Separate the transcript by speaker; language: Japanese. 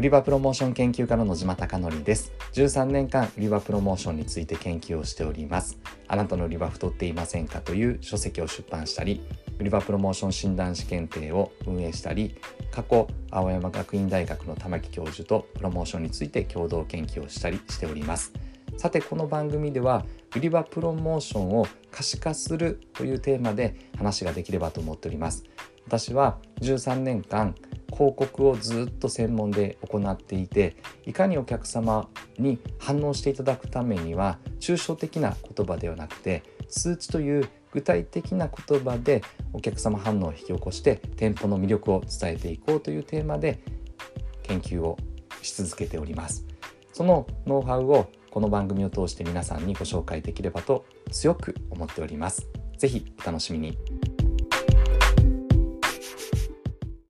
Speaker 1: 売り場プロモーション研究家の野島貴則です。13年間売り場プロモーションについて研究をしております。あなたの売り場太っていませんかという書籍を出版したり売り場プロモーション診断士検定を運営したり過去青山学院大学の玉木教授とプロモーションについて共同研究をしたりしております。さてこの番組では売り場プロモーションを可視化するというテーマで話ができればと思っております。私は13年間広告をずっと専門で行っていていかにお客様に反応していただくためには抽象的な言葉ではなくて数値という具体的な言葉でお客様反応を引き起こして店舗の魅力を伝えていこうというテーマで研究をし続けておりますそのノウハウをこの番組を通して皆さんにご紹介できればと強く思っております。ぜひお楽しみに。